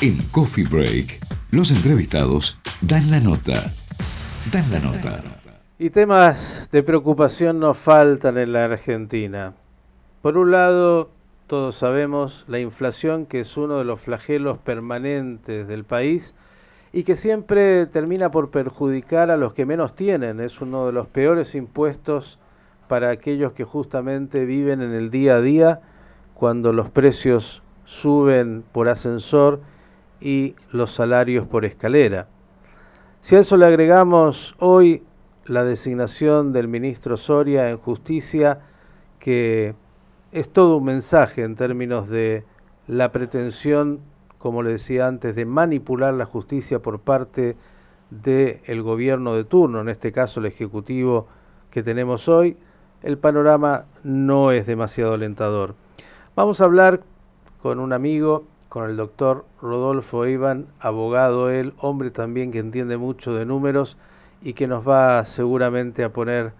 En Coffee Break, los entrevistados dan la nota. Dan la nota. Y temas de preocupación no faltan en la Argentina. Por un lado, todos sabemos la inflación que es uno de los flagelos permanentes del país y que siempre termina por perjudicar a los que menos tienen. Es uno de los peores impuestos para aquellos que justamente viven en el día a día cuando los precios suben por ascensor y los salarios por escalera. Si a eso le agregamos hoy la designación del ministro Soria en justicia, que es todo un mensaje en términos de la pretensión, como le decía antes, de manipular la justicia por parte del gobierno de turno, en este caso el Ejecutivo que tenemos hoy, el panorama no es demasiado alentador. Vamos a hablar con un amigo, con el doctor Rodolfo Iván, abogado él, hombre también que entiende mucho de números y que nos va seguramente a poner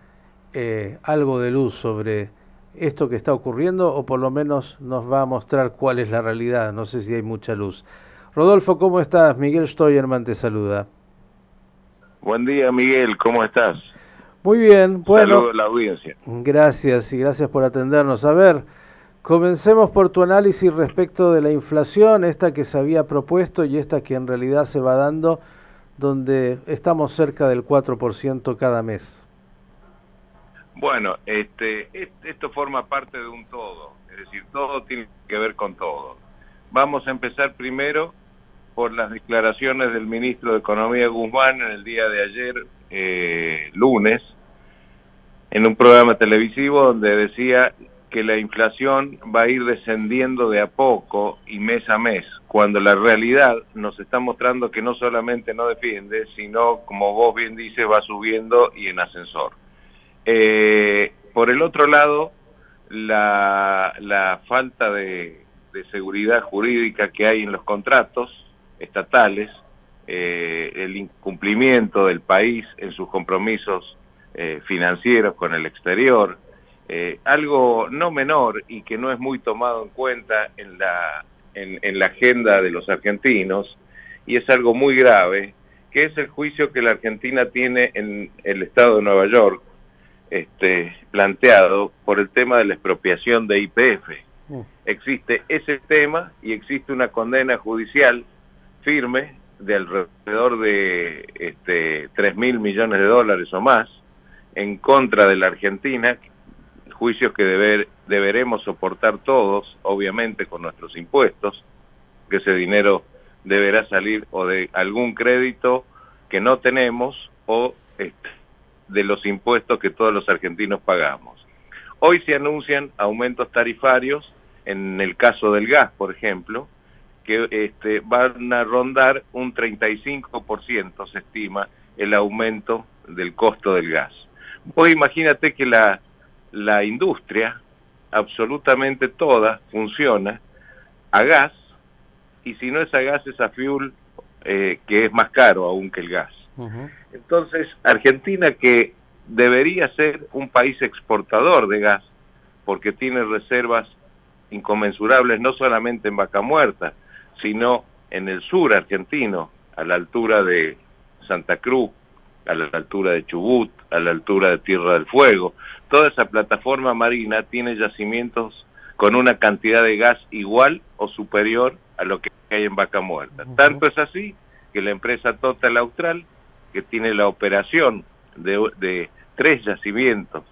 eh, algo de luz sobre esto que está ocurriendo o por lo menos nos va a mostrar cuál es la realidad. No sé si hay mucha luz. Rodolfo, ¿cómo estás? Miguel Stoyerman te saluda. Buen día, Miguel, ¿cómo estás? Muy bien, bueno. Saludo a la audiencia. Gracias y gracias por atendernos. A ver, comencemos por tu análisis respecto de la inflación, esta que se había propuesto y esta que en realidad se va dando, donde estamos cerca del 4% cada mes. Bueno, este, esto forma parte de un todo, es decir, todo tiene que ver con todo. Vamos a empezar primero por las declaraciones del ministro de Economía Guzmán en el día de ayer, eh, lunes, en un programa televisivo donde decía que la inflación va a ir descendiendo de a poco y mes a mes, cuando la realidad nos está mostrando que no solamente no defiende, sino, como vos bien dices, va subiendo y en ascensor. Eh, por el otro lado, la, la falta de, seguridad jurídica que hay en los contratos estatales, eh, el incumplimiento del país en sus compromisos eh, financieros con el exterior, eh, algo no menor y que no es muy tomado en cuenta en la, en, en la agenda de los argentinos, y es algo muy grave, que es el juicio que la Argentina tiene en el estado de Nueva York, este, planteado por el tema de la expropiación de IPF. Mm. Existe ese tema y existe una condena judicial firme de alrededor de este, 3 mil millones de dólares o más en contra de la Argentina, juicios que deber, deberemos soportar todos, obviamente con nuestros impuestos, que ese dinero deberá salir o de algún crédito que no tenemos o este, de los impuestos que todos los argentinos pagamos. Hoy se anuncian aumentos tarifarios, en el caso del gas, por ejemplo, que este, van a rondar un 35%, se estima, el aumento del costo del gas. Vos imagínate que la, la industria, absolutamente toda, funciona a gas, y si no es a gas es a fuel, eh, que es más caro aún que el gas. Entonces, Argentina que debería ser un país exportador de gas, porque tiene reservas inconmensurables no solamente en Vaca Muerta, sino en el sur argentino, a la altura de Santa Cruz, a la altura de Chubut, a la altura de Tierra del Fuego. Toda esa plataforma marina tiene yacimientos con una cantidad de gas igual o superior a lo que hay en Vaca Muerta. Tanto es así que la empresa Total Austral, que tiene la operación de, de tres yacimientos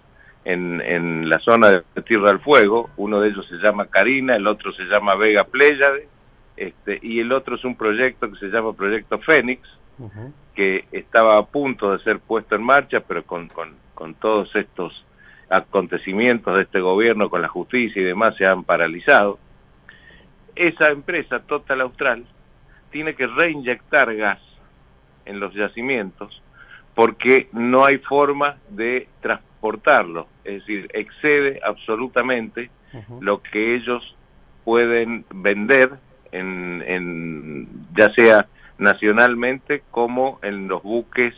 en, en, la zona de Tierra del Fuego, uno de ellos se llama Carina, el otro se llama Vega Pléyade, este, y el otro es un proyecto que se llama Proyecto Fénix, que estaba a punto de ser puesto en marcha, pero con, con, con todos estos acontecimientos de este gobierno, con la justicia y demás, se han paralizado. Esa empresa, Total Austral, tiene que reinyectar gas en los yacimientos porque no hay forma de transportarlo, es decir, excede absolutamente lo que ellos pueden vender en, en, ya sea nacionalmente como en los buques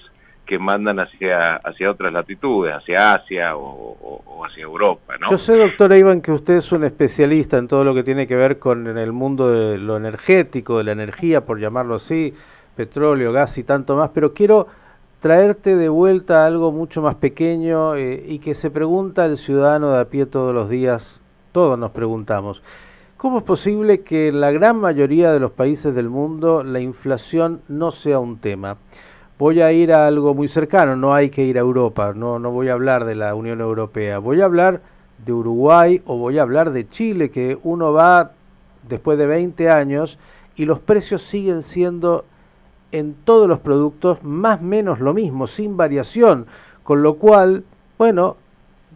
que mandan hacia, hacia otras latitudes, hacia Asia o, hacia Europa. ¿no? Yo sé, doctor Iván, que usted es un especialista en todo lo que tiene que ver con el mundo de lo energético, de la energía, por llamarlo así, petróleo, gas y tanto más, pero quiero traerte de vuelta algo mucho más pequeño eh, y que se pregunta el ciudadano de a pie todos los días, todos nos preguntamos. ¿Cómo es posible que en la gran mayoría de los países del mundo la inflación no sea un tema? voy a ir a algo muy cercano, no hay que ir a Europa, no, no voy a hablar de la Unión Europea, voy a hablar de Uruguay o voy a hablar de Chile, que uno va después de 20 años y los precios siguen siendo en todos los productos más o menos lo mismo, sin variación, con lo cual, bueno,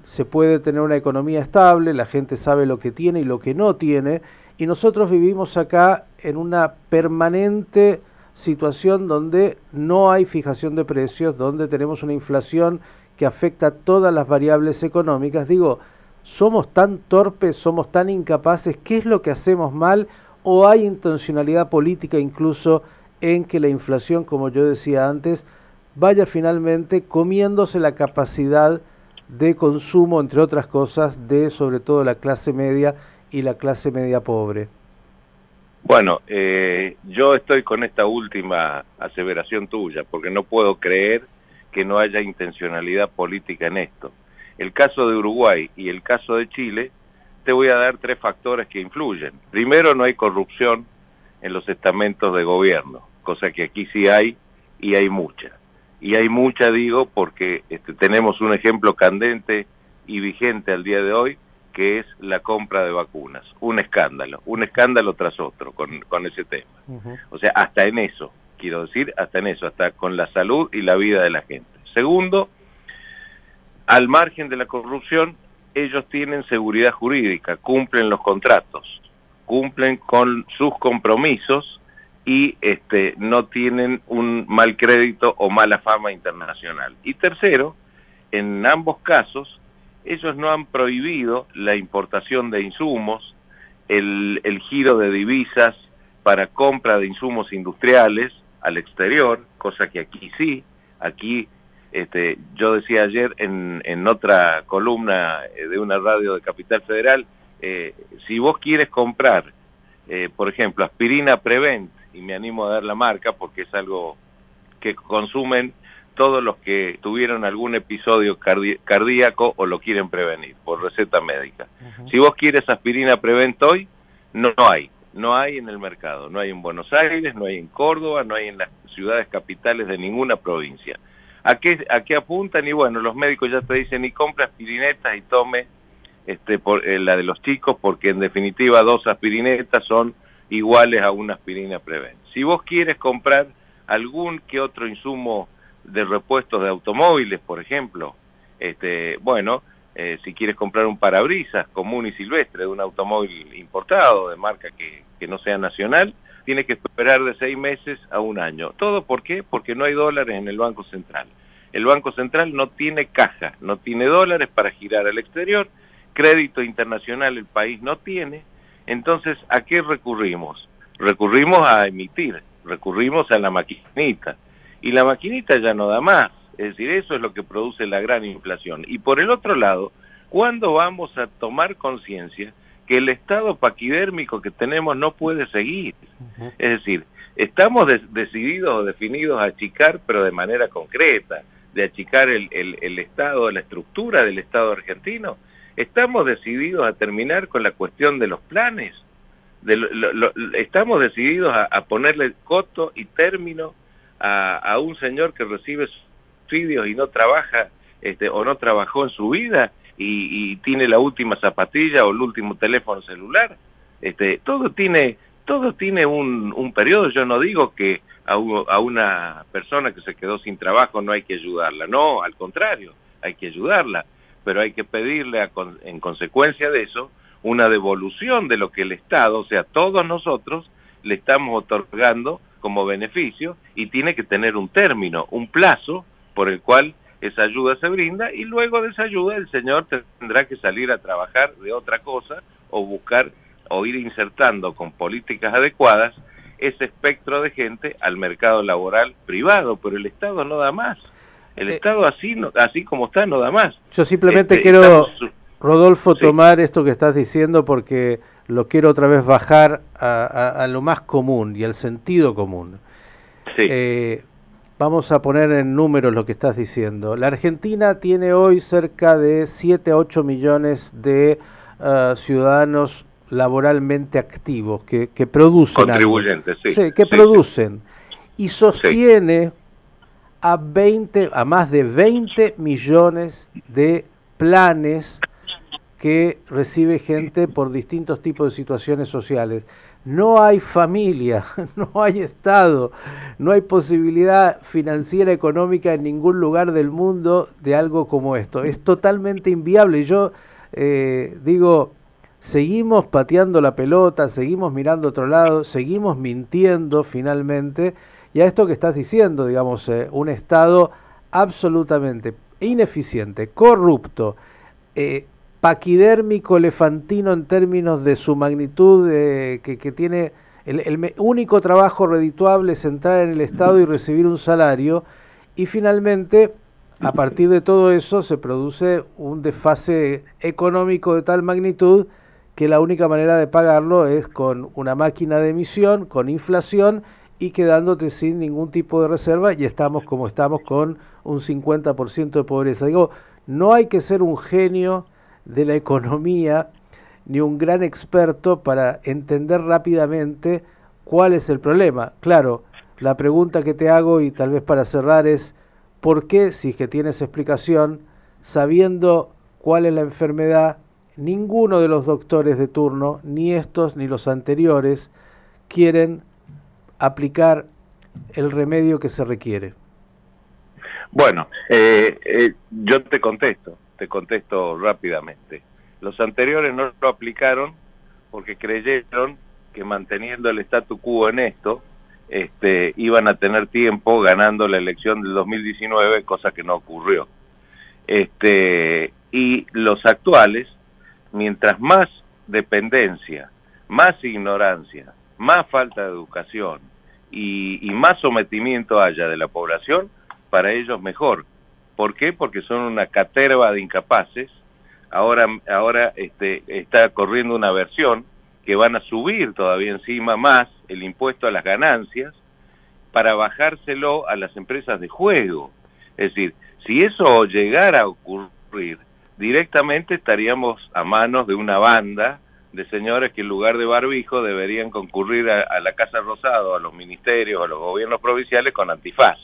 se puede tener una economía estable, la gente sabe lo que tiene y lo que no tiene, y nosotros vivimos acá en una permanente situación donde no hay fijación de precios, donde tenemos una inflación que afecta a todas las variables económicas. Digo, ¿somos tan torpes, somos tan incapaces? ¿Qué es lo que hacemos mal? ¿O hay intencionalidad política incluso en que la inflación, como yo decía antes, vaya finalmente comiéndose la capacidad de consumo, entre otras cosas, de sobre todo la clase media y la clase media pobre? Bueno, eh, yo estoy con esta última aseveración tuya, porque no puedo creer que no haya intencionalidad política en esto. El caso de Uruguay y el caso de Chile, te voy a dar tres factores que influyen. Primero, no hay corrupción en los estamentos de gobierno, cosa que aquí sí hay y hay mucha. Y hay mucha, digo, porque este, tenemos un ejemplo candente y vigente al día de hoy, que es la compra de vacunas. Un escándalo, un escándalo tras otro con, con ese tema. O sea, hasta en eso, quiero decir, hasta en eso, hasta con la salud y la vida de la gente. Segundo, al margen de la corrupción, ellos tienen seguridad jurídica, cumplen los contratos, cumplen con sus compromisos y este, no tienen un mal crédito o mala fama internacional. Y tercero, en ambos casos, ellos no han prohibido la importación de insumos, el, giro de divisas para compra de insumos industriales al exterior, cosa que aquí sí, aquí este, yo decía ayer en, en otra columna eh, de una radio de Capital Federal, eh, si vos quieres comprar, eh, por ejemplo, aspirina Prevent, y me animo a dar la marca porque es algo que consumen todos los que tuvieron algún episodio cardíaco o lo quieren prevenir por receta médica. Si vos quieres aspirina Prevent hoy, no, hay, no hay en el mercado, no hay en Buenos Aires, no hay en Córdoba, no hay en las ciudades capitales de ninguna provincia. ¿A qué, a qué apuntan? Y bueno, los médicos ya te dicen, y compra aspirinetas y tome este, por, eh, la de los chicos, porque en definitiva dos aspirinetas son iguales a una aspirina Prevent. Si vos quieres comprar algún que otro insumo de repuestos de automóviles, por ejemplo. Este, bueno, eh, si quieres comprar un parabrisas común y silvestre de un automóvil importado, de marca que, que no sea nacional, tiene que esperar de seis meses a un año. ¿Todo por qué? Porque no hay dólares en el Banco Central. El Banco Central no tiene caja, no tiene dólares para girar al exterior, crédito internacional el país no tiene, entonces ¿a qué recurrimos? Recurrimos a emitir, recurrimos a la maquinita y la maquinita ya no da más. Es decir, eso es lo que produce la gran inflación. Y por el otro lado, ¿cuándo vamos a tomar conciencia que el estado paquidérmico que tenemos no puede seguir? Es decir, estamos decididos o definidos a achicar, pero de manera concreta, de achicar el, el, estado, la estructura del estado argentino. Estamos decididos a terminar con la cuestión de los planes. De estamos decididos a, ponerle coto y término a, un señor que recibe subsidios y no trabaja este, o no trabajó en su vida y, tiene la última zapatilla o el último teléfono celular. Este, todo tiene todo tiene un, un periodo. Yo no digo que a, una persona que se quedó sin trabajo no hay que ayudarla. No, al contrario, hay que ayudarla. Pero hay que pedirle en consecuencia de eso una devolución de lo que el Estado, o sea, todos nosotros, le estamos otorgando como beneficio y tiene que tener un término, un plazo por el cual esa ayuda se brinda y luego de esa ayuda el señor tendrá que salir a trabajar de otra cosa o buscar o ir insertando con políticas adecuadas ese espectro de gente al mercado laboral privado, pero el Estado no da más. El eh, Estado así, así como está no da más. Yo simplemente este, quiero, Rodolfo, tomar esto que estás diciendo porque lo quiero otra vez bajar a, lo más común y al sentido común. Eh, vamos a poner en números lo que estás diciendo. La Argentina tiene hoy cerca de 7 a 8 millones de uh, ciudadanos laboralmente activos que, que producen. Contribuyentes, sí. que producen. Y sostiene a 20, a más de 20 millones de planes que recibe gente por distintos tipos de situaciones sociales. No hay familia, no hay Estado, no hay posibilidad financiera, económica en ningún lugar del mundo de algo como esto. Es totalmente inviable. Yo eh, digo, seguimos pateando la pelota, seguimos mirando otro lado, seguimos mintiendo finalmente. Y a esto que estás diciendo, digamos, eh, un Estado absolutamente ineficiente, corrupto, eh, paquidérmico elefantino en términos de su magnitud, que, tiene el, único trabajo redituable es entrar en el Estado y recibir un salario, y finalmente, a partir de todo eso, se produce un desfase económico de tal magnitud que la única manera de pagarlo es con una máquina de emisión, con inflación y quedándote sin ningún tipo de reserva y estamos como estamos con un 50% de pobreza. Digo, no hay que ser un genio de la economía ni un gran experto para entender rápidamente cuál es el problema. Claro, la pregunta que te hago y tal vez para cerrar es, ¿por qué, si es que tienes explicación, sabiendo cuál es la enfermedad, ninguno de los doctores de turno, ni estos ni los anteriores, quieren aplicar el remedio que se requiere? Bueno, eh, eh, yo te contesto te contesto rápidamente. Los anteriores no lo aplicaron porque creyeron que manteniendo el statu quo en esto, este, iban a tener tiempo ganando la elección del 2019, cosa que no ocurrió. Este, y los actuales, mientras más dependencia, más ignorancia, más falta de educación y, y más sometimiento haya de la población, para ellos mejor. ¿Por qué? Porque son una caterva de incapaces. Ahora, ahora este, está corriendo una versión que van a subir todavía encima más el impuesto a las ganancias para bajárselo a las empresas de juego. Es decir, si eso llegara a ocurrir, directamente estaríamos a manos de una banda de señores que en lugar de barbijo deberían concurrir a, la Casa Rosado, a los ministerios, a los gobiernos provinciales con antifaz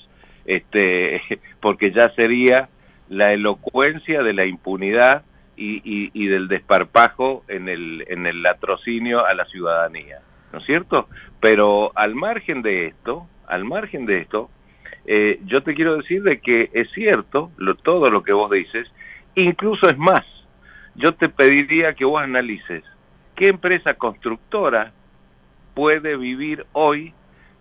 este, porque ya sería la elocuencia de la impunidad y, del desparpajo en el, en el latrocinio a la ciudadanía, ¿no es cierto? Pero al margen de esto, al margen de esto, eh, yo te quiero decir de que es cierto lo, todo lo que vos dices, incluso es más, yo te pediría que vos analices qué empresa constructora puede vivir hoy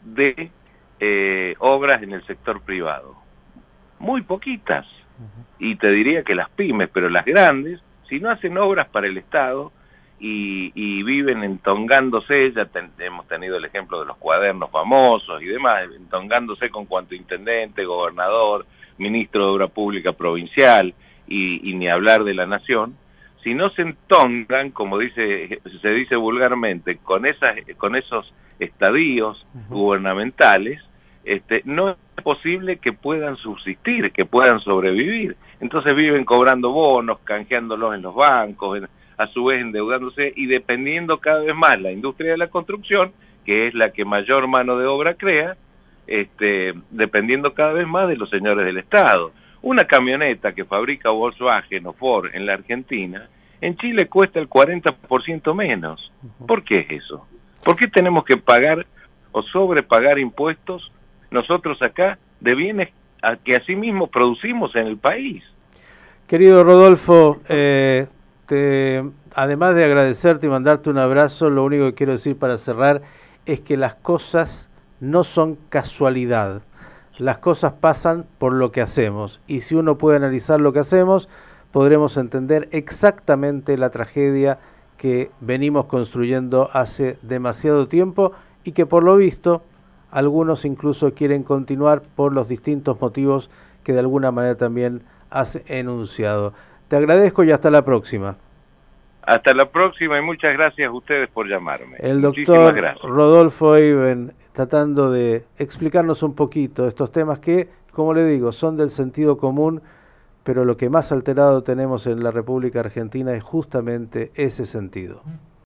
de eh, obras en el sector privado. Muy poquitas. Y te diría que las pymes, pero las grandes, si no hacen obras para el Estado y, viven entongándose, ya hemos tenido el ejemplo de los cuadernos famosos y demás, entongándose con cuanto intendente, gobernador, ministro de Obra Pública provincial y, y ni hablar de la nación, si no se entongan, como dice, se dice vulgarmente, con, esas, con esos estadios gubernamentales, este, no es posible que puedan subsistir, que puedan sobrevivir. Entonces viven cobrando bonos, canjeándolos en los bancos, a su vez endeudándose y dependiendo cada vez más la industria de la construcción, que es la que mayor mano de obra crea, este, dependiendo cada vez más de los señores del Estado. Una camioneta que fabrica Volkswagen o Ford en la Argentina, en Chile cuesta el 40% menos. ¿Por qué es eso? ¿Por qué tenemos que pagar o sobrepagar impuestos nosotros acá de bienes a que asimismo producimos en el país. Querido Rodolfo, eh, te, además de agradecerte y mandarte un abrazo, lo único que quiero decir para cerrar es que las cosas no son casualidad. Las cosas pasan por lo que hacemos y si uno puede analizar lo que hacemos, podremos entender exactamente la tragedia que venimos construyendo hace demasiado tiempo y que por lo visto algunos incluso quieren continuar por los distintos motivos que de alguna manera también has enunciado. Te agradezco y hasta la próxima. Hasta la próxima y muchas gracias a ustedes por llamarme. El doctor Rodolfo Eiben tratando de explicarnos un poquito estos temas que, como le digo, son del sentido común, pero lo que más alterado tenemos en la República Argentina es justamente ese sentido.